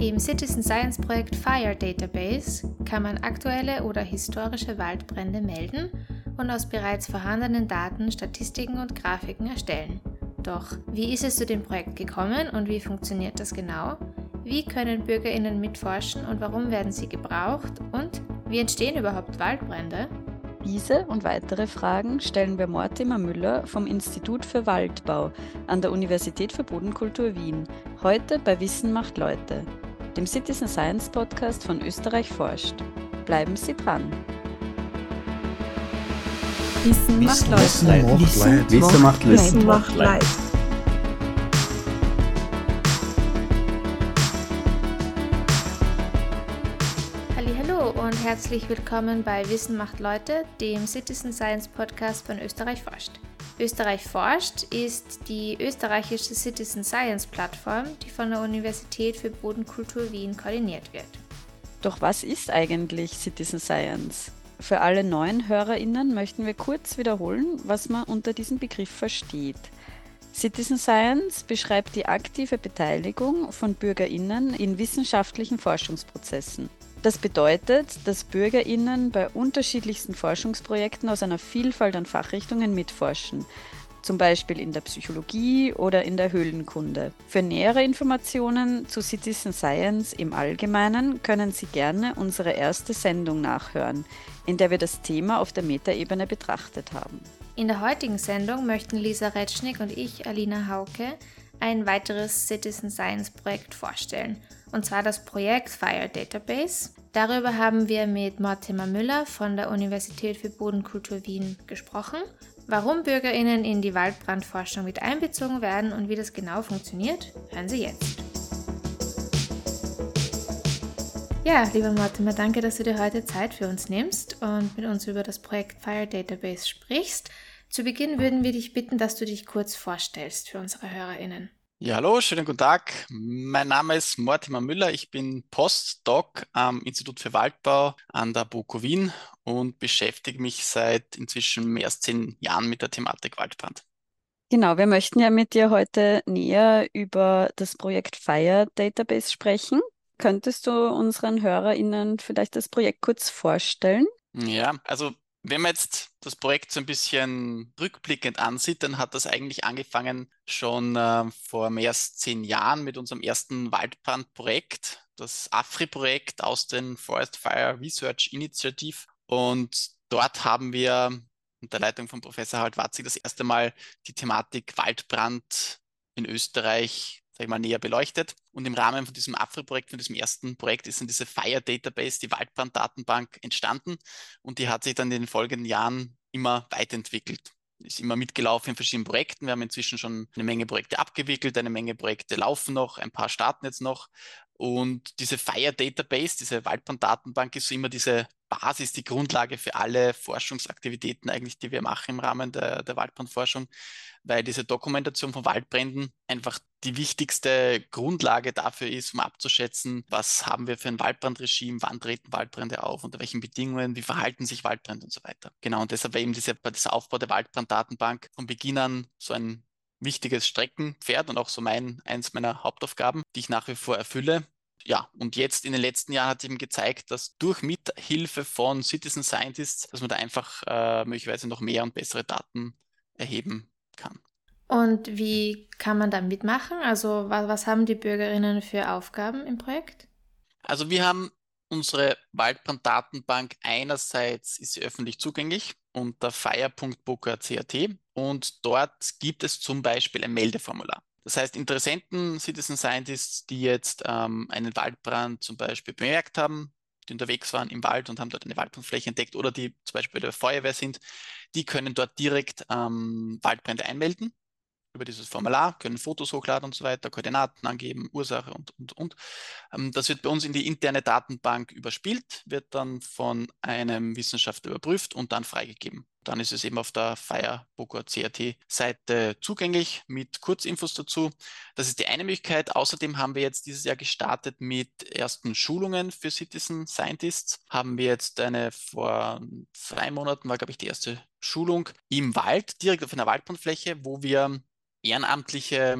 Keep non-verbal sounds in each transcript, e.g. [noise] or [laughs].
Im Citizen Science Projekt Fire Database kann man aktuelle oder historische Waldbrände melden und aus bereits vorhandenen Daten Statistiken und Grafiken erstellen. Doch wie ist es zu dem Projekt gekommen und wie funktioniert das genau? Wie können Bürgerinnen mitforschen und warum werden sie gebraucht? Und wie entstehen überhaupt Waldbrände? Diese und weitere Fragen stellen wir Mortimer Müller vom Institut für Waldbau an der Universität für Bodenkultur Wien, heute bei Wissen macht Leute, dem Citizen Science Podcast von Österreich forscht. Bleiben Sie dran. Wissen, macht Leute. Wissen macht Leute. Wissen macht Leute. herzlich willkommen bei Wissen macht Leute, dem Citizen Science Podcast von Österreich forscht. Österreich forscht ist die österreichische Citizen Science Plattform, die von der Universität für Bodenkultur Wien koordiniert wird. Doch was ist eigentlich Citizen Science? Für alle neuen HörerInnen möchten wir kurz wiederholen, was man unter diesem Begriff versteht. Citizen Science beschreibt die aktive Beteiligung von BürgerInnen in wissenschaftlichen Forschungsprozessen. Das bedeutet, dass BürgerInnen bei unterschiedlichsten Forschungsprojekten aus einer Vielfalt an Fachrichtungen mitforschen, zum Beispiel in der Psychologie oder in der Höhlenkunde. Für nähere Informationen zu Citizen Science im Allgemeinen können Sie gerne unsere erste Sendung nachhören, in der wir das Thema auf der Metaebene betrachtet haben. In der heutigen Sendung möchten Lisa Retschnick und ich, Alina Hauke, ein weiteres Citizen Science Projekt vorstellen – und zwar das Projekt Fire Database. Darüber haben wir mit Mortimer Müller von der Universität für Bodenkultur Wien gesprochen, warum Bürgerinnen in die Waldbrandforschung mit einbezogen werden und wie das genau funktioniert, hören Sie jetzt. Ja, lieber Mortimer, danke, dass du dir heute Zeit für uns nimmst und mit uns über das Projekt Fire Database sprichst. Zu Beginn würden wir dich bitten, dass du dich kurz vorstellst für unsere Hörerinnen. Ja, hallo, schönen guten Tag. Mein Name ist Mortimer Müller. Ich bin Postdoc am Institut für Waldbau an der BOKU Wien und beschäftige mich seit inzwischen mehr als zehn Jahren mit der Thematik Waldbrand. Genau, wir möchten ja mit dir heute näher über das Projekt Fire Database sprechen. Könntest du unseren HörerInnen vielleicht das Projekt kurz vorstellen? Ja, also wenn man jetzt das Projekt so ein bisschen rückblickend ansieht, dann hat das eigentlich angefangen schon äh, vor mehr als zehn Jahren mit unserem ersten Waldbrandprojekt, das AFRI-Projekt aus den Forest Fire Research Initiative. Und dort haben wir unter Leitung von Professor Harald Watzig das erste Mal die Thematik Waldbrand in Österreich sag ich mal, näher beleuchtet. Und im Rahmen von diesem AFRI-Projekt, von diesem ersten Projekt, ist dann diese Fire Database, die Waldbranddatenbank, entstanden. Und die hat sich dann in den folgenden Jahren immer weiterentwickelt. Ist immer mitgelaufen in verschiedenen Projekten. Wir haben inzwischen schon eine Menge Projekte abgewickelt, eine Menge Projekte laufen noch, ein paar starten jetzt noch. Und diese Fire Database, diese Waldbranddatenbank, ist so immer diese Basis, die Grundlage für alle Forschungsaktivitäten eigentlich, die wir machen im Rahmen der, der Waldbrandforschung, weil diese Dokumentation von Waldbränden einfach die wichtigste Grundlage dafür ist, um abzuschätzen, was haben wir für ein Waldbrandregime, wann treten Waldbrände auf, unter welchen Bedingungen, wie verhalten sich Waldbrände und so weiter. Genau, und deshalb war eben dieser, dieser Aufbau der Waldbranddatenbank von Beginn an so ein wichtiges Streckenpferd und auch so mein, eins meiner Hauptaufgaben, die ich nach wie vor erfülle. Ja, und jetzt in den letzten Jahren hat eben gezeigt, dass durch Mithilfe von Citizen Scientists, dass man da einfach äh, möglicherweise noch mehr und bessere Daten erheben kann. Und wie kann man da mitmachen? Also was, was haben die Bürgerinnen für Aufgaben im Projekt? Also wir haben unsere Waldbranddatenbank einerseits ist sie öffentlich zugänglich unter fire.book.cat und dort gibt es zum Beispiel ein Meldeformular. Das heißt, Interessenten, Citizen Scientists, die jetzt ähm, einen Waldbrand zum Beispiel bemerkt haben, die unterwegs waren im Wald und haben dort eine Waldbrandfläche entdeckt oder die zum Beispiel bei der Feuerwehr sind, die können dort direkt ähm, Waldbrände einmelden über dieses Formular, können Fotos hochladen und so weiter, Koordinaten angeben, Ursache und, und, und. Ähm, das wird bei uns in die interne Datenbank überspielt, wird dann von einem Wissenschaftler überprüft und dann freigegeben. Dann ist es eben auf der Firebook CRT Seite zugänglich mit Kurzinfos dazu. Das ist die eine Möglichkeit. Außerdem haben wir jetzt dieses Jahr gestartet mit ersten Schulungen für Citizen Scientists. Haben wir jetzt eine vor zwei Monaten war, glaube ich, die erste Schulung im Wald, direkt auf einer Waldbrandfläche, wo wir ehrenamtliche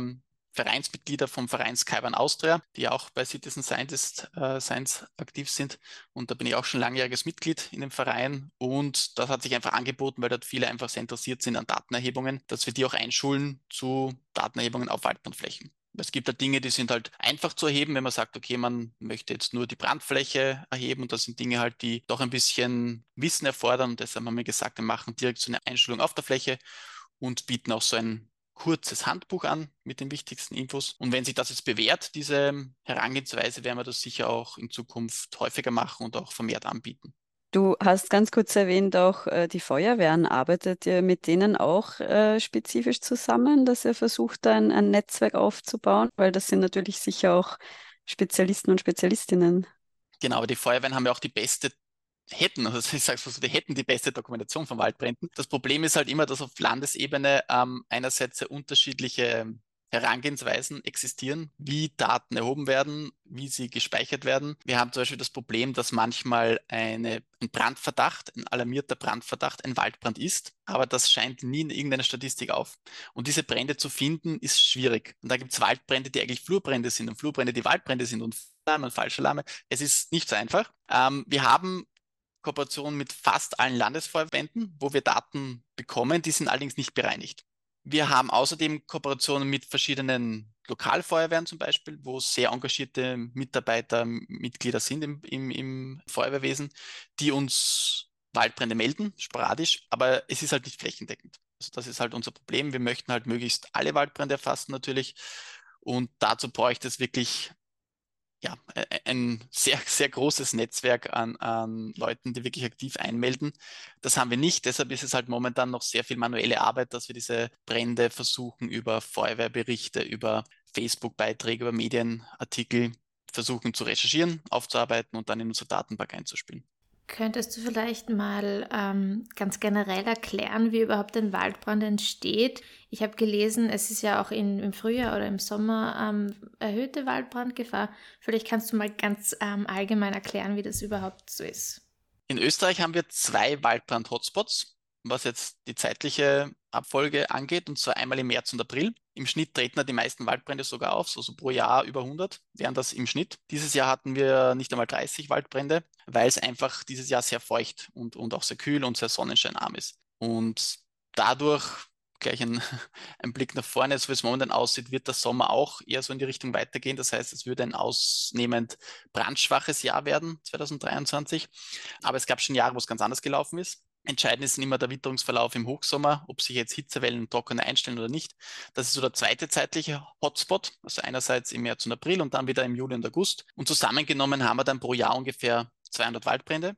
Vereinsmitglieder vom Verein Skyban Austria, die auch bei Citizen Scientist äh, Science aktiv sind. Und da bin ich auch schon langjähriges Mitglied in dem Verein. Und das hat sich einfach angeboten, weil dort viele einfach sehr interessiert sind an Datenerhebungen, dass wir die auch einschulen zu Datenerhebungen auf Waldbrandflächen. Es gibt da Dinge, die sind halt einfach zu erheben, wenn man sagt, okay, man möchte jetzt nur die Brandfläche erheben und das sind Dinge halt, die doch ein bisschen Wissen erfordern und deshalb haben wir gesagt, wir machen direkt so eine Einschulung auf der Fläche und bieten auch so ein kurzes Handbuch an mit den wichtigsten Infos. Und wenn sich das jetzt bewährt, diese Herangehensweise, werden wir das sicher auch in Zukunft häufiger machen und auch vermehrt anbieten. Du hast ganz kurz erwähnt, auch äh, die Feuerwehren. Arbeitet ihr mit denen auch äh, spezifisch zusammen, dass ihr versucht, ein, ein Netzwerk aufzubauen? Weil das sind natürlich sicher auch Spezialisten und Spezialistinnen. Genau, aber die Feuerwehren haben ja auch die beste hätten, also [laughs] ich sage so, die hätten die beste Dokumentation von Waldbränden. Das Problem ist halt immer, dass auf Landesebene ähm, einerseits sehr unterschiedliche Herangehensweisen existieren, wie Daten erhoben werden, wie sie gespeichert werden. Wir haben zum Beispiel das Problem, dass manchmal eine, ein Brandverdacht, ein alarmierter Brandverdacht ein Waldbrand ist, aber das scheint nie in irgendeiner Statistik auf. Und diese Brände zu finden, ist schwierig. Und da gibt es Waldbrände, die eigentlich Flurbrände sind und Flurbrände, die Waldbrände sind und Alarme und falsche Alarme. Es ist nicht so einfach. Ähm, wir haben Kooperation mit fast allen Landesverbänden, wo wir Daten bekommen. Die sind allerdings nicht bereinigt. Wir haben außerdem Kooperationen mit verschiedenen Lokalfeuerwehren zum Beispiel, wo sehr engagierte Mitarbeiter, Mitglieder sind im, im, im Feuerwehrwesen, die uns Waldbrände melden, sporadisch, aber es ist halt nicht flächendeckend. Also das ist halt unser Problem. Wir möchten halt möglichst alle Waldbrände erfassen natürlich. Und dazu bräuchte es wirklich ja, ein sehr, [laughs] sehr großes Netzwerk an, an Leuten, die wirklich aktiv einmelden. Das haben wir nicht. Deshalb ist es halt momentan noch sehr viel manuelle Arbeit, dass wir diese Brände versuchen, über Feuerwehrberichte, über Facebook-Beiträge, über Medienartikel versuchen zu recherchieren, aufzuarbeiten und dann in unsere Datenbank einzuspielen. Könntest du vielleicht mal ähm, ganz generell erklären, wie überhaupt ein Waldbrand entsteht? Ich habe gelesen, es ist ja auch in, im Frühjahr oder im Sommer ähm, erhöhte Waldbrandgefahr. Vielleicht kannst du mal ganz ähm, allgemein erklären, wie das überhaupt so ist. In Österreich haben wir zwei Waldbrand-Hotspots was jetzt die zeitliche Abfolge angeht, und zwar einmal im März und April. Im Schnitt treten da die meisten Waldbrände sogar auf, also pro Jahr über 100 wären das im Schnitt. Dieses Jahr hatten wir nicht einmal 30 Waldbrände, weil es einfach dieses Jahr sehr feucht und, und auch sehr kühl und sehr sonnenscheinarm ist. Und dadurch gleich ein, [laughs] ein, Blick nach vorne, so wie es momentan aussieht, wird der Sommer auch eher so in die Richtung weitergehen. Das heißt, es würde ein ausnehmend brandschwaches Jahr werden, 2023. Aber es gab schon Jahre, wo es ganz anders gelaufen ist. Entscheidend ist immer der Witterungsverlauf im Hochsommer, ob sich jetzt Hitzewellen und Trockene einstellen oder nicht. Das ist so der zweite zeitliche Hotspot, also einerseits im März und April und dann wieder im Juli und August. Und zusammengenommen haben wir dann pro Jahr ungefähr 200 Waldbrände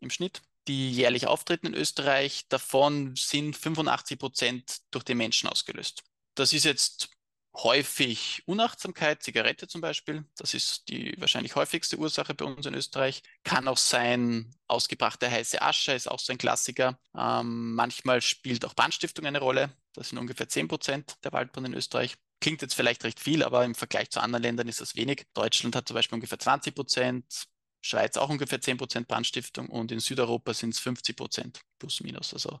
im Schnitt, die jährlich auftreten in Österreich. Davon sind 85 Prozent durch den Menschen ausgelöst. Das ist jetzt häufig Unachtsamkeit, Zigarette zum Beispiel. Das ist die wahrscheinlich häufigste Ursache bei uns in Österreich. Kann auch sein, ausgebrachte heiße Asche ist auch so ein Klassiker. Ähm, manchmal spielt auch Brandstiftung eine Rolle. Das sind ungefähr 10 Prozent der Waldbrände in Österreich. Klingt jetzt vielleicht recht viel, aber im Vergleich zu anderen Ländern ist das wenig. Deutschland hat zum Beispiel ungefähr 20 Prozent, Schweiz auch ungefähr 10 Prozent Brandstiftung und in Südeuropa sind es 50 Prozent plus minus, also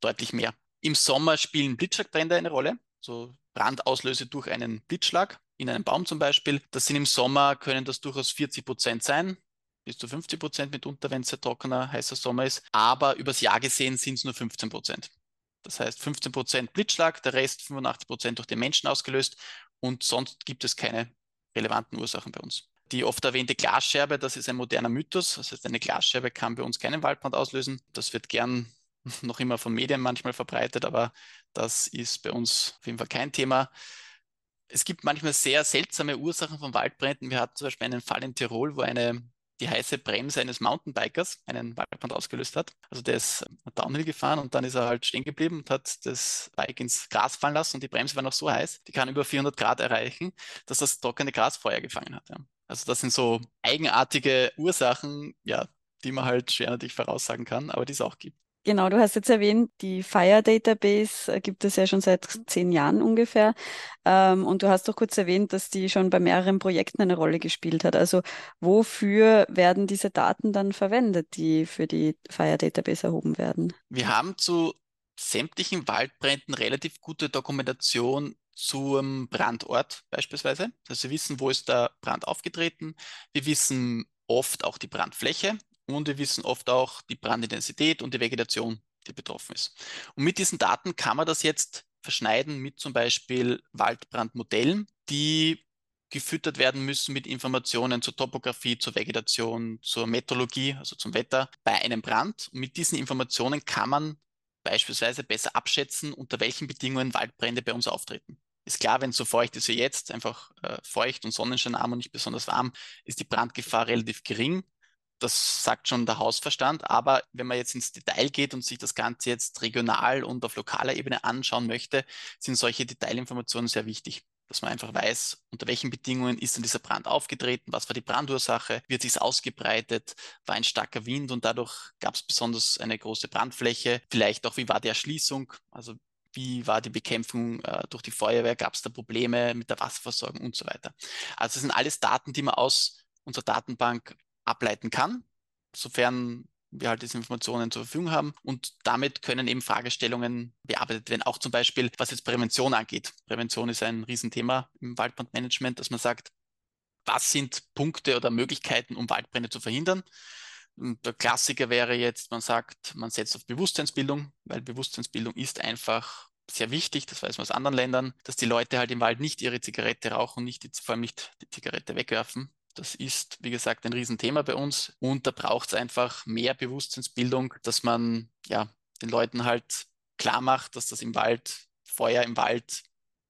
deutlich mehr. Im Sommer spielen Blitzschlagbrände eine Rolle so Brandauslöse durch einen Blitzschlag in einem Baum zum Beispiel. Das sind im Sommer, können das durchaus 40 Prozent sein, bis zu 50 Prozent mitunter, wenn es sehr trockener, heißer Sommer ist. Aber übers Jahr gesehen sind es nur 15 Prozent. Das heißt 15 Prozent Blitzschlag, der Rest 85 Prozent durch den Menschen ausgelöst und sonst gibt es keine relevanten Ursachen bei uns. Die oft erwähnte Glasscherbe, das ist ein moderner Mythos. Das heißt, eine Glasscherbe kann bei uns keinen Waldbrand auslösen. Das wird gern [laughs] noch immer von Medien manchmal verbreitet, aber das ist bei uns auf jeden Fall kein Thema. Es gibt manchmal sehr seltsame Ursachen von Waldbränden. Wir hatten zum Beispiel einen Fall in Tirol, wo eine die heiße Bremse eines Mountainbikers einen Waldbrand ausgelöst hat. Also der ist Downhill gefahren und dann ist er halt stehen geblieben und hat das Bike ins Gras fallen lassen und die Bremse war noch so heiß, die kann über 400 Grad erreichen, dass das trockene Gras Feuer gefangen hat. Ja. Also das sind so eigenartige Ursachen, ja, die man halt schwer natürlich voraussagen kann, aber die es auch gibt. Genau, du hast jetzt erwähnt, die Fire Database äh, gibt es ja schon seit zehn Jahren ungefähr. Ähm, und du hast doch kurz erwähnt, dass die schon bei mehreren Projekten eine Rolle gespielt hat. Also wofür werden diese Daten dann verwendet, die für die Fire Database erhoben werden? Wir haben zu sämtlichen Waldbränden relativ gute Dokumentation zum Brandort beispielsweise. Also wir wissen, wo ist der Brand aufgetreten. Wir wissen oft auch die Brandfläche und wir wissen oft auch die Brandintensität und die Vegetation, die betroffen ist. Und mit diesen Daten kann man das jetzt verschneiden mit zum Beispiel Waldbrandmodellen, die gefüttert werden müssen mit Informationen zur Topografie, zur Vegetation, zur Meteorologie, also zum Wetter bei einem Brand. Und mit diesen Informationen kann man beispielsweise besser abschätzen, unter welchen Bedingungen Waldbrände bei uns auftreten. Ist klar, wenn es so feucht ist wie jetzt, einfach äh, feucht und sonnenscheinarm und nicht besonders warm, ist die Brandgefahr relativ gering. Das sagt schon der Hausverstand. Aber wenn man jetzt ins Detail geht und sich das Ganze jetzt regional und auf lokaler Ebene anschauen möchte, sind solche Detailinformationen sehr wichtig dass man einfach weiß, unter welchen Bedingungen ist denn dieser Brand aufgetreten, was war die Brandursache, wie hat sich ausgebreitet, war ein starker Wind und dadurch gab es besonders eine große Brandfläche, vielleicht auch, wie war die Erschließung, also wie war die Bekämpfung äh, durch die Feuerwehr, gab es da Probleme mit der Wasserversorgung und so weiter. Also das sind alles Daten, die man aus unserer Datenbank ableiten kann, sofern wir halt diese Informationen zur Verfügung haben. Und damit können eben Fragestellungen bearbeitet werden, auch zum Beispiel, was jetzt Prävention angeht. Prävention ist ein Riesenthema im Waldbrandmanagement, dass man sagt, was sind Punkte oder Möglichkeiten, um Waldbrände zu verhindern? Und der Klassiker wäre jetzt, man sagt, man setzt auf Bewusstseinsbildung, weil Bewusstseinsbildung ist einfach sehr wichtig, das weiß man aus anderen Ländern, dass die Leute halt im Wald nicht ihre Zigarette rauchen, nicht die, vor allem nicht die Zigarette wegwerfen, das ist, wie gesagt, ein Riesenthema bei uns und da braucht es einfach mehr Bewusstseinsbildung, dass man ja den Leuten halt klar macht, dass das im Wald, Feuer im Wald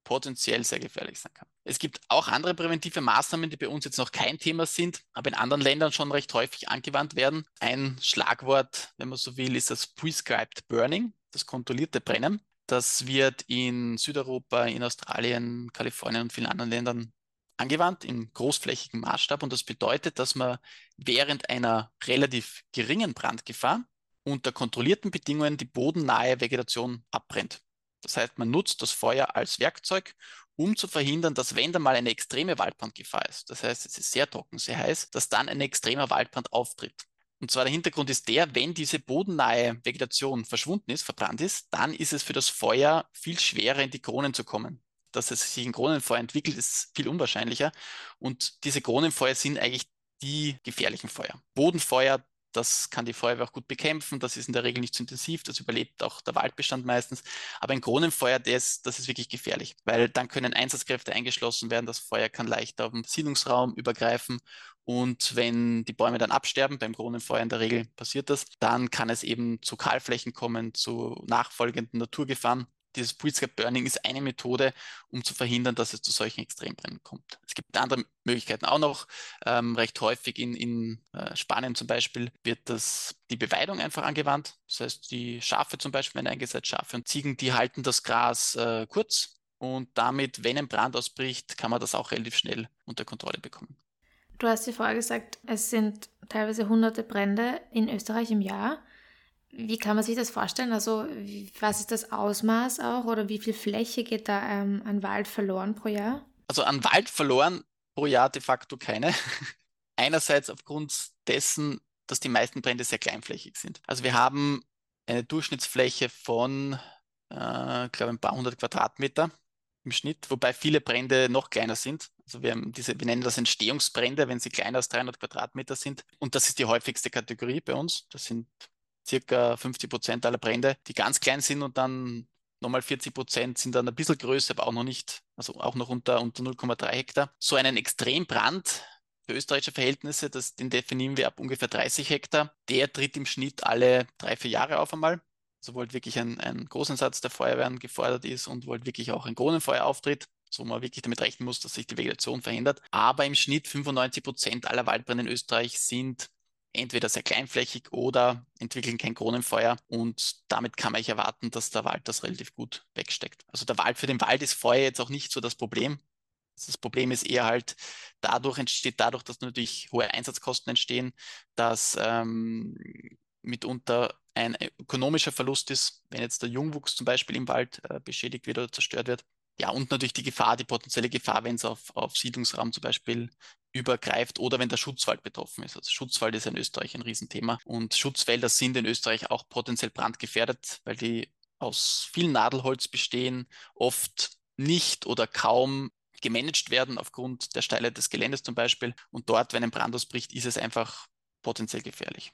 potenziell sehr gefährlich sein kann. Es gibt auch andere präventive Maßnahmen, die bei uns jetzt noch kein Thema sind, aber in anderen Ländern schon recht häufig angewandt werden. Ein Schlagwort, wenn man so will, ist das Prescribed Burning, das kontrollierte Brennen. Das wird in Südeuropa, in Australien, Kalifornien und vielen anderen Ländern angewandt im großflächigen Maßstab und das bedeutet, dass man während einer relativ geringen Brandgefahr unter kontrollierten Bedingungen die bodennahe Vegetation abbrennt. Das heißt, man nutzt das Feuer als Werkzeug, um zu verhindern, dass wenn da mal eine extreme Waldbrandgefahr ist, das heißt, es ist sehr trocken, sehr heiß, dass dann ein extremer Waldbrand auftritt. Und zwar der Hintergrund ist der, wenn diese bodennahe Vegetation verschwunden ist, verbrannt ist, dann ist es für das Feuer viel schwerer in die Kronen zu kommen dass es sich ein Kronenfeuer entwickelt, ist viel unwahrscheinlicher. Und diese Kronenfeuer sind eigentlich die gefährlichen Feuer. Bodenfeuer, das kann die Feuerwehr auch gut bekämpfen. Das ist in der Regel nicht zu intensiv. Das überlebt auch der Waldbestand meistens. Aber ein Kronenfeuer, das, das ist wirklich gefährlich, weil dann können Einsatzkräfte eingeschlossen werden. Das Feuer kann leichter auf den Siedlungsraum übergreifen. Und wenn die Bäume dann absterben, beim Kronenfeuer in der Regel passiert das, dann kann es eben zu Kahlflächen kommen, zu nachfolgenden Naturgefahren dieses Pre-Scape Burning ist eine Methode, um zu verhindern, dass es zu solchen Extrembrennen kommt. Es gibt andere Möglichkeiten auch noch. Ähm, recht häufig in, in äh, Spanien zum Beispiel wird das, die Beweidung einfach angewandt. Das heißt, die Schafe zum Beispiel, wenn eingesetzt Schafe und Ziegen, die halten das Gras äh, kurz und damit, wenn ein Brand ausbricht, kann man das auch relativ schnell unter Kontrolle bekommen. Du hast ja vorher gesagt, es sind teilweise hunderte Brände in Österreich im Jahr. Wie kann man sich das vorstellen? Also was ist das Ausmaß auch oder wie viel Fläche geht da ähm, an Wald verloren pro Jahr? Also an Wald verloren pro Jahr de facto keine. [laughs] Einerseits aufgrund dessen, dass die meisten Brände sehr kleinflächig sind. Also wir haben eine Durchschnittsfläche von, äh, glaube ein paar hundert Quadratmeter im Schnitt, wobei viele Brände noch kleiner sind. Also wir, diese, wir nennen das Entstehungsbrände, wenn sie kleiner als 300 Quadratmeter sind. Und das ist die häufigste Kategorie bei uns. Das sind circa 50 Prozent aller Brände, die ganz klein sind und dann nochmal 40 Prozent sind dann ein bisschen größer, aber auch noch nicht, also auch noch unter, unter 0,3 Hektar. So einen Extrembrand für österreichische Verhältnisse, das, den definieren wir ab ungefähr 30 Hektar. Der tritt im Schnitt alle drei, vier Jahre auf einmal. Also wo halt wirklich ein, ein Großeinsatz der Feuerwehren gefordert ist und wo halt wirklich auch ein Kronenfeuer auftritt so man wirklich damit rechnen muss, dass sich die Vegetation verändert. Aber im Schnitt 95 Prozent aller Waldbrände in Österreich sind entweder sehr kleinflächig oder entwickeln kein Kronenfeuer und damit kann man sich erwarten, dass der Wald das relativ gut wegsteckt. Also der Wald für den Wald ist Feuer jetzt auch nicht so das Problem. Das Problem ist eher halt, dadurch entsteht dadurch, dass natürlich hohe Einsatzkosten entstehen, dass ähm, mitunter ein ökonomischer Verlust ist, wenn jetzt der Jungwuchs zum Beispiel im Wald äh, beschädigt wird oder zerstört wird. Ja, und natürlich die Gefahr, die potenzielle Gefahr, wenn es auf, auf Siedlungsraum zum Beispiel übergreift oder wenn der Schutzwald betroffen ist. Also Schutzwald ist in Österreich ein Riesenthema und Schutzwälder sind in Österreich auch potenziell brandgefährdet, weil die aus viel Nadelholz bestehen, oft nicht oder kaum gemanagt werden aufgrund der Steilheit des Geländes zum Beispiel. Und dort, wenn ein Brand ausbricht, ist es einfach potenziell gefährlich.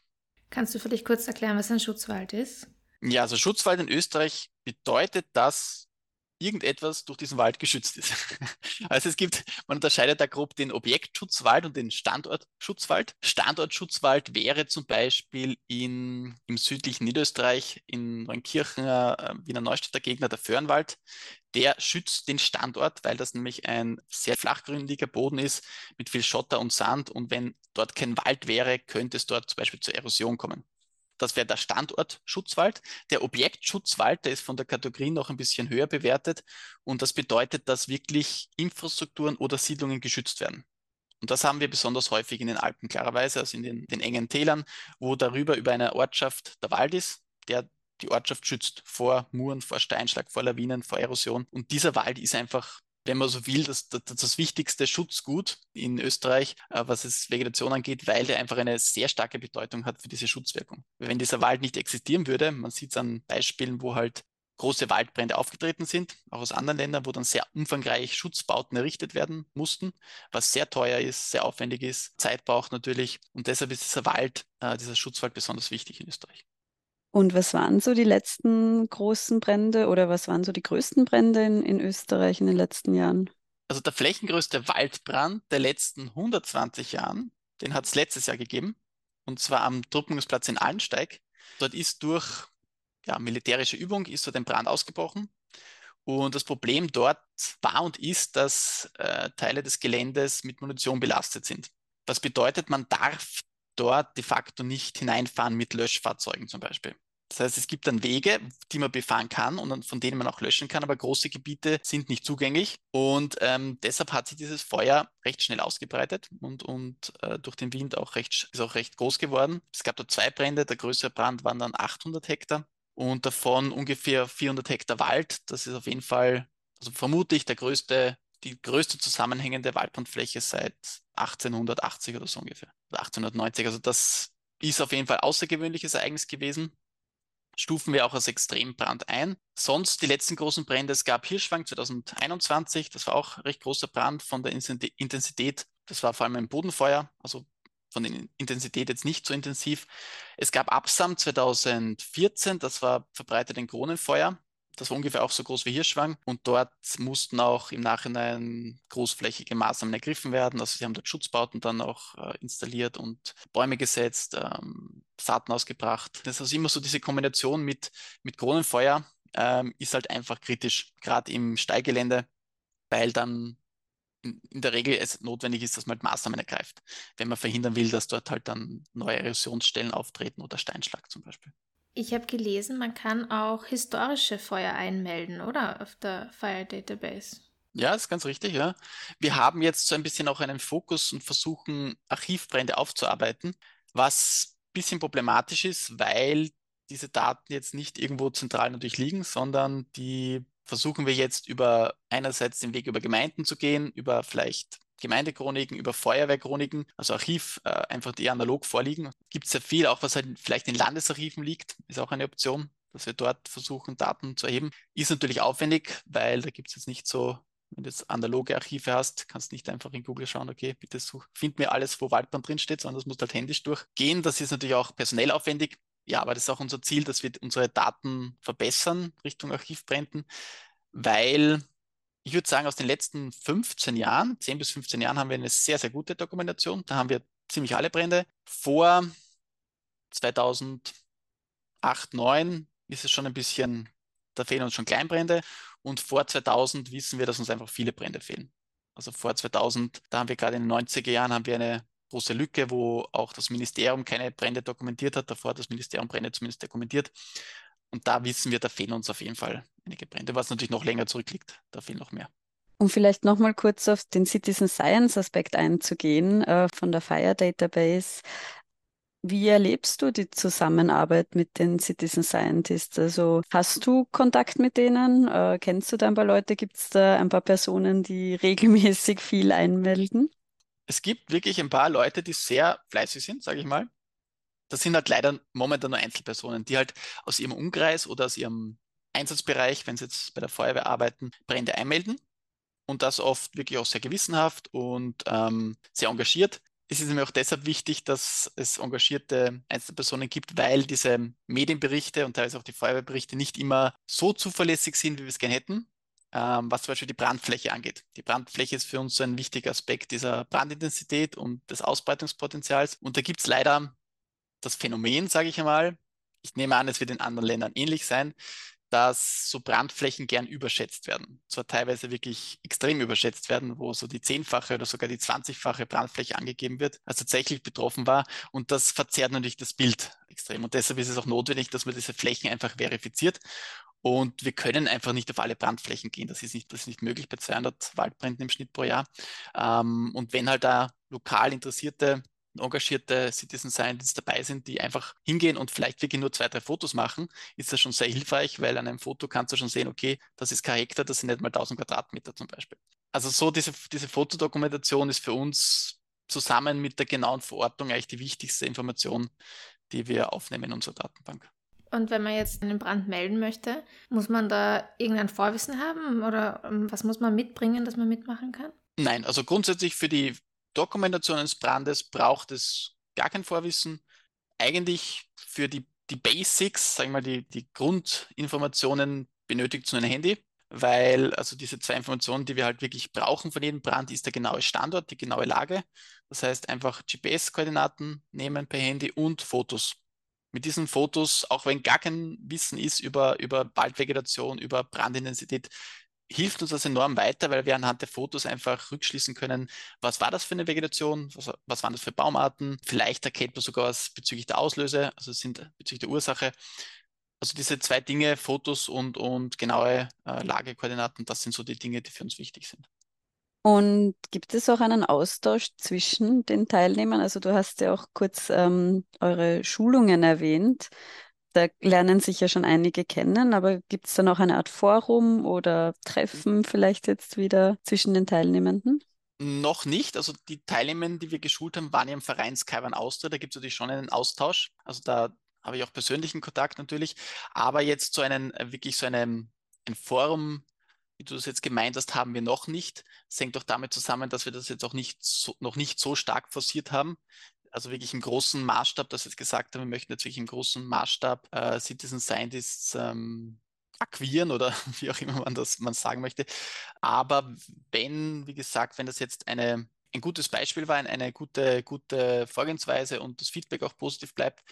Kannst du vielleicht kurz erklären, was ein Schutzwald ist? Ja, also Schutzwald in Österreich bedeutet, dass irgendetwas durch diesen Wald geschützt ist. [laughs] Also es gibt, man unterscheidet da grob den Objektschutzwald und den Standortschutzwald. Standortschutzwald wäre zum Beispiel in, im südlichen Niederösterreich, in Neunkirchen, äh, Wiener Neustädter Gegner, der Föhrenwald. Der schützt den Standort, weil das nämlich ein sehr flachgründiger Boden ist mit viel Schotter und Sand. Und wenn dort kein Wald wäre, könnte es dort zum Beispiel zur Erosion kommen. Das wäre der Standortschutzwald. Der Objektschutzwald, der ist von der Kategorie noch ein bisschen höher bewertet. Und das bedeutet, dass wirklich Infrastrukturen oder Siedlungen geschützt werden. Und das haben wir besonders häufig in den Alpen, klarerweise, also in den, den engen Tälern, wo darüber über einer Ortschaft der Wald ist, der die Ortschaft schützt vor Muren, vor Steinschlag, vor Lawinen, vor Erosion. Und dieser Wald ist einfach wenn man so will, das, das, das wichtigste Schutzgut in Österreich, äh, was es Vegetation angeht, weil der einfach eine sehr starke Bedeutung hat für diese Schutzwirkung. Wenn dieser Wald nicht existieren würde, man sieht es an Beispielen, wo halt große Waldbrände aufgetreten sind, auch aus anderen Ländern, wo dann sehr umfangreich Schutzbauten errichtet werden mussten, was sehr teuer ist, sehr aufwendig ist, Zeit braucht natürlich. Und deshalb ist dieser Wald, äh, dieser Schutzwald besonders wichtig in Österreich. Und was waren so die letzten großen Brände oder was waren so die größten Brände in, in Österreich in den letzten Jahren? Also der flächengrößte Waldbrand der letzten 120 Jahren, den hat es letztes Jahr gegeben. Und zwar am Truppmühlungsplatz in Allensteig. Dort ist durch ja, militärische Übung ist dort ein Brand ausgebrochen. Und das Problem dort war und ist, dass äh, Teile des Geländes mit Munition belastet sind. Das bedeutet, man darf dort de facto nicht hineinfahren mit Löschfahrzeugen zum Beispiel. Das heißt, es gibt dann Wege, die man befahren kann und von denen man auch löschen kann, aber große Gebiete sind nicht zugänglich. Und ähm, deshalb hat sich dieses Feuer recht schnell ausgebreitet und, und äh, durch den Wind auch recht, ist auch recht groß geworden. Es gab da zwei Brände. Der größere Brand waren dann 800 Hektar und davon ungefähr 400 Hektar Wald. Das ist auf jeden Fall, also vermutlich der größte die größte zusammenhängende Waldbrandfläche seit 1880 oder so ungefähr. Oder 1890. Also das ist auf jeden Fall außergewöhnliches Ereignis gewesen. Stufen wir auch als Extrembrand ein. Sonst die letzten großen Brände, es gab Hirschwang 2021, das war auch ein recht großer Brand von der Intensität. Das war vor allem ein Bodenfeuer, also von der Intensität jetzt nicht so intensiv. Es gab Absam 2014, das war verbreitet ein Kronenfeuer. Das war ungefähr auch so groß wie Hirschwang. Und dort mussten auch im Nachhinein großflächige Maßnahmen ergriffen werden. Also sie haben dort Schutzbauten dann auch äh, installiert und Bäume gesetzt, ähm, Saaten ausgebracht. Das ist also immer so diese Kombination mit, mit Kronenfeuer ähm, ist halt einfach kritisch, gerade im Steigelände, weil dann in, der Regel es notwendig ist, dass man halt Maßnahmen ergreift, wenn man verhindern will, dass dort halt dann neue Erosionsstellen auftreten oder Steinschlag zum Beispiel. Ich habe gelesen, man kann auch historische Feuer einmelden, oder? Auf der Fire Database. Ja, ist ganz richtig, ja. Wir haben jetzt so ein bisschen auch einen Fokus und versuchen, Archivbrände aufzuarbeiten, was ein bisschen problematisch ist, weil diese Daten jetzt nicht irgendwo zentral natürlich liegen, sondern die versuchen wir jetzt über einerseits den Weg über Gemeinden zu gehen, über vielleicht Gemeindechroniken, über Feuerwehrchroniken, also Archiv, äh, einfach die analog vorliegen. Gibt es sehr viel, auch was halt vielleicht in Landesarchiven liegt, ist auch eine Option, dass wir dort versuchen, Daten zu erheben. Ist natürlich aufwendig, weil da gibt es jetzt nicht so, wenn du jetzt analoge Archive hast, kannst du nicht einfach in Google schauen, okay, bitte such, find mir alles, wo Waldbrand drinsteht, sondern das muss halt händisch durchgehen. Das ist natürlich auch personell aufwendig. Ja, aber das ist auch unser Ziel, dass wir unsere Daten verbessern Richtung Archivbränden, weil ich würde sagen, aus den letzten 15 Jahren, 10 bis 15 Jahren, haben wir eine sehr, sehr gute Dokumentation. Da haben wir ziemlich alle Brände. Vor 2008, 2009 ist es schon ein bisschen, da fehlen uns schon Kleinbrände. Und vor 2000 wissen wir, dass uns einfach viele Brände fehlen. Also vor 2000, da haben wir gerade in den 90er Jahren haben wir eine große Lücke, wo auch das Ministerium keine Brände dokumentiert hat. Davor hat das Ministerium Brände zumindest dokumentiert. Und da wissen wir, da fehlen uns auf jeden Fall einige Brände, was natürlich noch länger zurückliegt. Da fehlen noch mehr. Um vielleicht nochmal kurz auf den Citizen Science Aspekt einzugehen äh, von der Fire Database. Wie erlebst du die Zusammenarbeit mit den Citizen Scientists? Also hast du Kontakt mit denen? Äh, kennst du da ein paar Leute? Gibt es da ein paar Personen, die [laughs] regelmäßig viel einmelden? Es gibt wirklich ein paar Leute, die sehr fleißig sind, sage ich mal das sind halt leider momentan nur Einzelpersonen, die halt aus ihrem Umkreis oder aus ihrem Einsatzbereich, wenn sie jetzt bei der Feuerwehr arbeiten, Brände einmelden und das oft wirklich auch sehr gewissenhaft und ähm, sehr engagiert. Es ist mir auch deshalb wichtig, dass es engagierte Einzelpersonen gibt, weil diese Medienberichte und teilweise auch die Feuerwehrberichte nicht immer so zuverlässig sind, wie wir es gerne hätten, ähm, was zum Beispiel die Brandfläche angeht. Die Brandfläche ist für uns ein wichtiger Aspekt dieser Brandintensität und des Ausbreitungspotenzials. Und da gibt es leider das Phänomen, sage ich einmal, ich nehme an, es wird in anderen Ländern ähnlich sein, dass so Brandflächen gern überschätzt werden. Zwar teilweise wirklich extrem überschätzt werden, wo so die zehnfache oder sogar die zwanzigfache Brandfläche angegeben wird, als tatsächlich betroffen war. Und das verzerrt natürlich das Bild extrem. Und deshalb ist es auch notwendig, dass man diese Flächen einfach verifiziert. Und wir können einfach nicht auf alle Brandflächen gehen. Das ist nicht, das ist nicht möglich bei 200 Waldbränden im Schnitt pro Jahr. Ähm, und wenn halt da lokal interessierte engagierte Citizen Scientists dabei sind, die einfach hingehen und vielleicht wirklich nur zwei, drei Fotos machen, ist das schon sehr hilfreich, weil an einem Foto kannst du schon sehen, okay, das ist kein Hektar, das sind nicht mal 1000 Quadratmeter zum Beispiel. Also so diese, diese Fotodokumentation ist für uns zusammen mit der genauen Verortung eigentlich die wichtigste Information, die wir aufnehmen in unserer Datenbank. Und wenn man jetzt einen Brand melden möchte, muss man da irgendein Vorwissen haben oder ähm, was muss man mitbringen, dass man mitmachen kann? Nein, also grundsätzlich für die Dokumentation eines Brandes braucht es gar kein Vorwissen. Eigentlich für die, die Basics, sagen wir mal, die, die Grundinformationen benötigt so ein Handy, weil also diese zwei Informationen, die wir halt wirklich brauchen von jedem Brand, ist der genaue Standort, die genaue Lage. Das heißt einfach GPS-Koordinaten nehmen per Handy und Fotos. Mit diesen Fotos, auch wenn gar kein Wissen ist über, über Waldvegetation, über Brandintensität, hilft uns das enorm weiter, weil wir anhand der Fotos einfach rückschließen können, was war das für eine Vegetation, was, was waren das für Baumarten. Vielleicht erkennt man sogar was bezüglich der Auslöse, also sind bezüglich der Ursache. Also diese zwei Dinge, Fotos und, und genaue äh, Lagekoordinaten, das sind so die Dinge, die für uns wichtig sind. Und gibt es auch einen Austausch zwischen den Teilnehmern? Also du hast ja auch kurz ähm, eure Schulungen erwähnt. Da lernen sich ja schon einige kennen, aber gibt es dann auch eine Art Forum oder Treffen vielleicht jetzt wieder zwischen den Teilnehmenden? Noch nicht. Also die Teilnehmer, die wir geschult haben, waren ja im Verein Skyban Austria. Da gibt es natürlich schon einen Austausch. Also da habe ich auch persönlichen Kontakt natürlich. Aber jetzt so einen, äh, wirklich so einem, ein Forum, wie du das jetzt gemeint hast, haben wir noch nicht. Das hängt auch damit zusammen, dass wir das jetzt auch nicht so, noch nicht so stark forciert haben also wirklich im großen Maßstab, wir jetzt gesagt haben, wir möchten jetzt wirklich im großen Maßstab äh, Citizen Scientists ähm, akquirieren oder [laughs] wie auch immer man das man sagen möchte. Aber wenn, wie gesagt, wenn das jetzt eine, ein gutes Beispiel war, eine gute, gute Vorgehensweise und das Feedback auch positiv bleibt,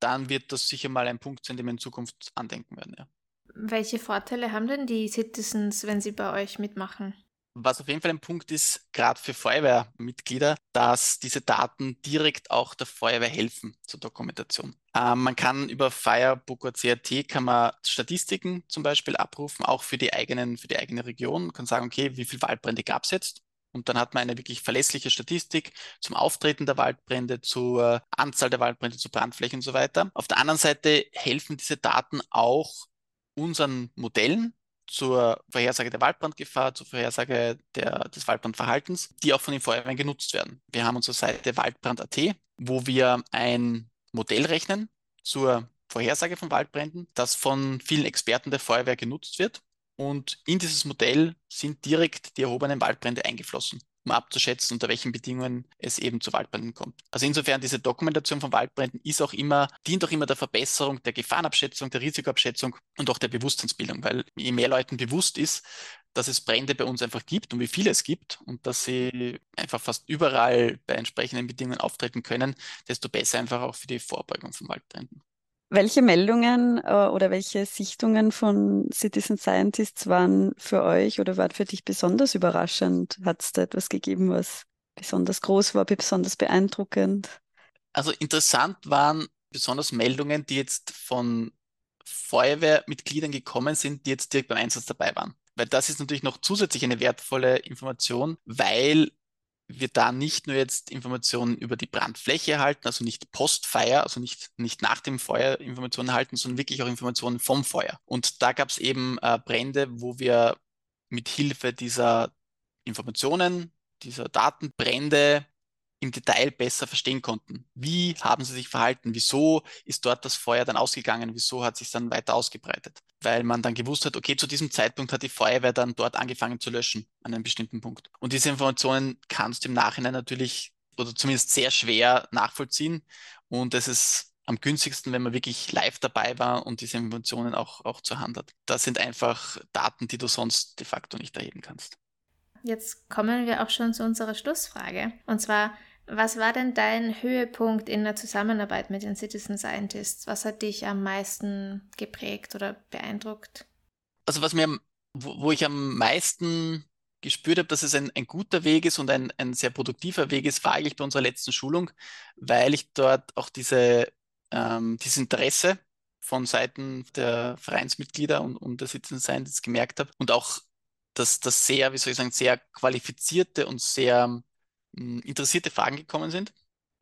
dann wird das sicher mal ein Punkt sein, den wir in Zukunft andenken werden. Ja. Welche Vorteile haben denn die Citizens, wenn sie bei euch mitmachen? Was auf jeden Fall ein Punkt ist, gerade für Feuerwehrmitglieder, dass diese Daten direkt auch der Feuerwehr helfen zur Dokumentation. Ähm, man kann über Firebook.cat kann man Statistiken zum Beispiel abrufen, auch für die eigenen, für die eigene Region. Man kann sagen, okay, wie viele Waldbrände gab es jetzt? Und dann hat man eine wirklich verlässliche Statistik zum Auftreten der Waldbrände, zur Anzahl der Waldbrände, zur Brandfläche und so weiter. Auf der anderen Seite helfen diese Daten auch unseren Modellen, zur Vorhersage der Waldbrandgefahr, zur Vorhersage der, des Waldbrandverhaltens, die auch von den Feuerwehren genutzt werden. Wir haben unsere Seite waldbrand.at, wo wir ein Modell rechnen zur Vorhersage von Waldbränden, das von vielen Experten der Feuerwehr genutzt wird. Und in dieses Modell sind direkt die erhobenen Waldbrände eingeflossen um abzuschätzen, unter welchen Bedingungen es eben zu Waldbränden kommt. Also insofern diese Dokumentation von Waldbränden ist auch immer, dient auch immer der Verbesserung der Gefahrenabschätzung, der Risikoabschätzung und auch der Bewusstseinsbildung, weil je mehr Leuten bewusst ist, dass es Brände bei uns einfach gibt und wie viele es gibt und dass sie einfach fast überall bei entsprechenden Bedingungen auftreten können, desto besser einfach auch für die Vorbeugung von Waldbränden. Welche Meldungen äh, oder welche Sichtungen von Citizen Scientists waren für euch oder waren für dich besonders überraschend? Hat es da etwas gegeben, was besonders groß war, besonders beeindruckend? Also interessant waren besonders Meldungen, die jetzt von Feuerwehrmitgliedern gekommen sind, die jetzt direkt beim Einsatz dabei waren. Weil das ist natürlich noch zusätzlich eine wertvolle Information, weil wir da nicht nur jetzt Informationen über die Brandfläche erhalten, also nicht Postfire, also nicht, nicht nach dem Feuer Informationen erhalten, sondern wirklich auch Informationen vom Feuer. Und da gab es eben äh, Brände, wo wir mit Hilfe dieser Informationen, dieser Datenbrände im Detail besser verstehen konnten. Wie haben sie sich verhalten? Wieso ist dort das Feuer dann ausgegangen? Wieso hat sich dann weiter ausgebreitet? Weil man dann gewusst hat, okay, zu diesem Zeitpunkt hat die Feuerwehr dann dort angefangen zu löschen an einem bestimmten Punkt. Und diese Informationen kannst du im Nachhinein natürlich oder zumindest sehr schwer nachvollziehen. Und es ist am günstigsten, wenn man wirklich live dabei war und diese Informationen auch, auch zur Hand hat. Das sind einfach Daten, die du sonst de facto nicht erheben kannst. Jetzt kommen wir auch schon zu unserer Schlussfrage. Und zwar, was war denn dein Höhepunkt in der Zusammenarbeit mit den Citizen Scientists? Was hat dich am meisten geprägt oder beeindruckt? Also was mir, wo, ich am meisten gespürt habe, dass es ein, ein guter Weg ist und ein, ein sehr produktiver Weg ist, war eigentlich bei unserer letzten Schulung, weil ich dort auch diese, ähm, dieses Interesse von Seiten der Vereinsmitglieder und, und der Citizen Scientists gemerkt habe und auch dass das sehr, wie soll ich sagen, sehr qualifizierte und sehr interessierte Fragen gekommen sind,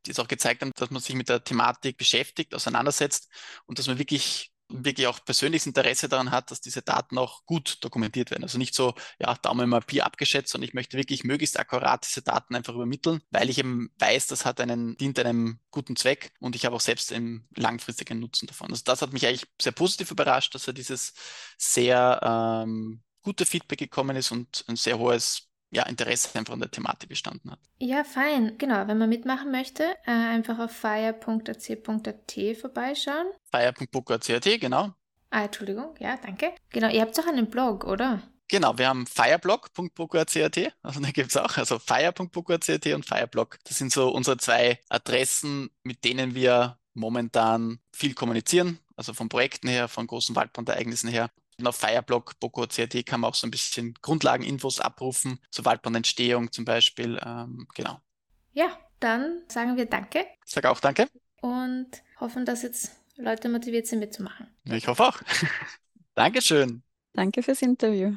die es auch gezeigt haben, dass man sich mit der Thematik beschäftigt, auseinandersetzt und dass man wirklich wirklich auch persönliches Interesse daran hat, dass diese Daten auch gut dokumentiert werden. Also nicht so, ja, Daumen mal Pi abgeschätzt, sondern ich möchte wirklich möglichst akkurat diese Daten einfach übermitteln, weil ich eben weiß, das hat einen, dient einem guten Zweck und ich habe auch selbst einen langfristigen Nutzen davon. Also das hat mich eigentlich sehr positiv überrascht, dass er dieses sehr ähm, gute Feedback gekommen ist und ein sehr hohes ja, Interesse einfach an der Thematik bestanden hat. Ja, fein. Genau, wenn man mitmachen möchte, äh, einfach auf fire.ac.at vorbeischauen. fire.book.at, genau. Ah, Entschuldigung, ja, danke. Genau, ihr habt doch einen Blog, oder? Genau, wir haben fireblog.book.at, [laughs] also da gibt es auch, also fire.book.at und fireblog. Das sind so unsere zwei Adressen, mit denen wir momentan viel kommunizieren, also von Projekten her, von großen Waldbrandereignissen her auf Fireblog, Boko CRT kann man auch so ein bisschen Grundlageninfos abrufen, zur Waldbrandentstehung zum Beispiel. Ähm, genau. Ja, dann sagen wir Danke. Ich sage auch Danke. Und hoffen, dass jetzt Leute motiviert sind mitzumachen. Ich hoffe auch. [laughs] Dankeschön. Danke fürs Interview.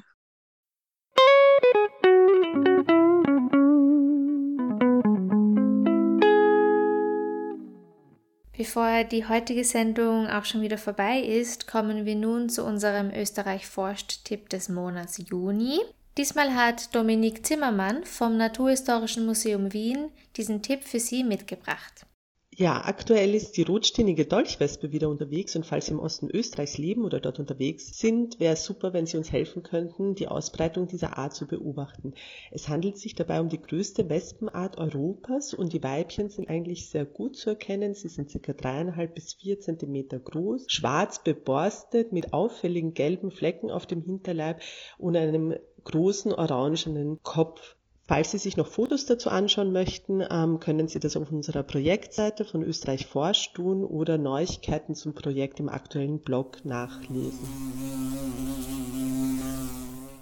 Bevor die heutige Sendung auch schon wieder vorbei ist, kommen wir nun zu unserem Österreich forscht-Tipp des Monats Juni. Diesmal hat Dominik Zimmermann vom Naturhistorischen Museum Wien diesen Tipp für Sie mitgebracht. Ja, aktuell ist die rotstinnige Dolchwespe wieder unterwegs und falls Sie im Osten Österreichs leben oder dort unterwegs sind, wäre es super, wenn Sie uns helfen könnten, die Ausbreitung dieser Art zu beobachten. Es handelt sich dabei um die größte Wespenart Europas und die Weibchen sind eigentlich sehr gut zu erkennen. Sie sind circa dreieinhalb bis vier Zentimeter groß, schwarz beborstet mit auffälligen gelben Flecken auf dem Hinterleib und einem großen orangenen Kopf. Falls Sie sich noch Fotos dazu anschauen möchten, ähm, können Sie das auf unserer Projektseite von Österreich forscht tun oder Neuigkeiten zum Projekt im aktuellen Blog nachlesen.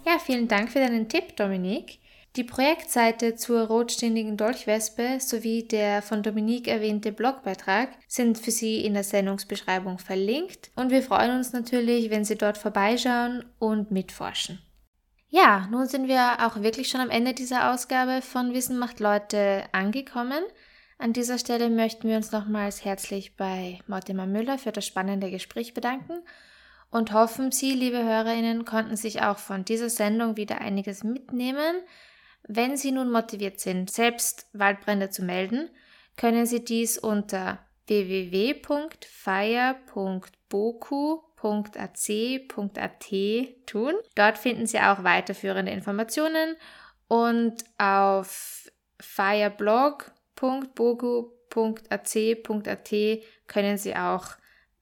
Ja, vielen Dank für deinen Tipp, Dominik. Die Projektseite zur rotständigen Dolchwespe sowie der von Dominik erwähnte Blogbeitrag sind für Sie in der Sendungsbeschreibung verlinkt und wir freuen uns natürlich, wenn Sie dort vorbeischauen und mitforschen. Ja, nun sind wir auch wirklich schon am Ende dieser Ausgabe von Wissen macht Leute angekommen. An dieser Stelle möchten wir uns nochmals herzlich bei Mortimer Müller für das spannende Gespräch bedanken und hoffen, Sie, liebe Hörerinnen, konnten sich auch von dieser Sendung wieder einiges mitnehmen. Wenn Sie nun motiviert sind, selbst Waldbrände zu melden, können Sie dies unter www.fire.boku www.ac.at tun. Dort finden Sie auch weiterführende Informationen und auf fireblog.bogu.ac.at können Sie auch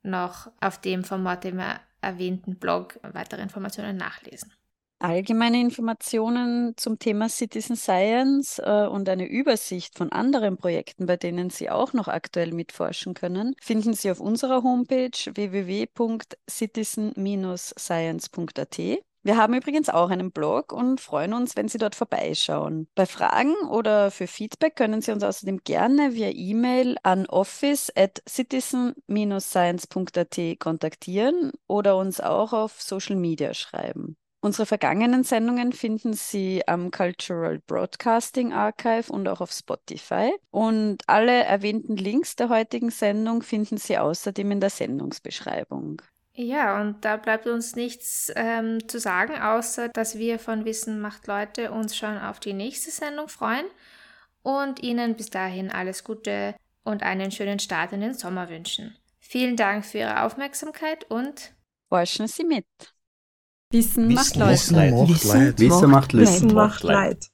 noch auf dem von Mortimer erwähnten Blog weitere Informationen nachlesen. Allgemeine Informationen zum Thema Citizen Science äh, und eine Übersicht von anderen Projekten, bei denen Sie auch noch aktuell mitforschen können, finden Sie auf unserer Homepage www.citizen-science.at. Wir haben übrigens auch einen Blog und freuen uns, wenn Sie dort vorbeischauen. Bei Fragen oder für Feedback können Sie uns außerdem gerne via E-Mail an office at citizen-science.at kontaktieren oder uns auch auf Social Media schreiben. Unsere vergangenen Sendungen finden Sie am Cultural Broadcasting Archive und auch auf Spotify. Und alle erwähnten Links der heutigen Sendung finden Sie außerdem in der Sendungsbeschreibung. Ja, und da bleibt uns nichts ähm, zu sagen, außer dass wir von Wissen macht Leute uns schon auf die nächste Sendung freuen. und Ihnen bis dahin alles Gute und einen schönen Start in den Sommer wünschen. Vielen Dank für Ihre Aufmerksamkeit und forschen Sie mit. Wissen, Wissen macht Leid. Wissen, Wissen macht Lust. Wissen macht Leid.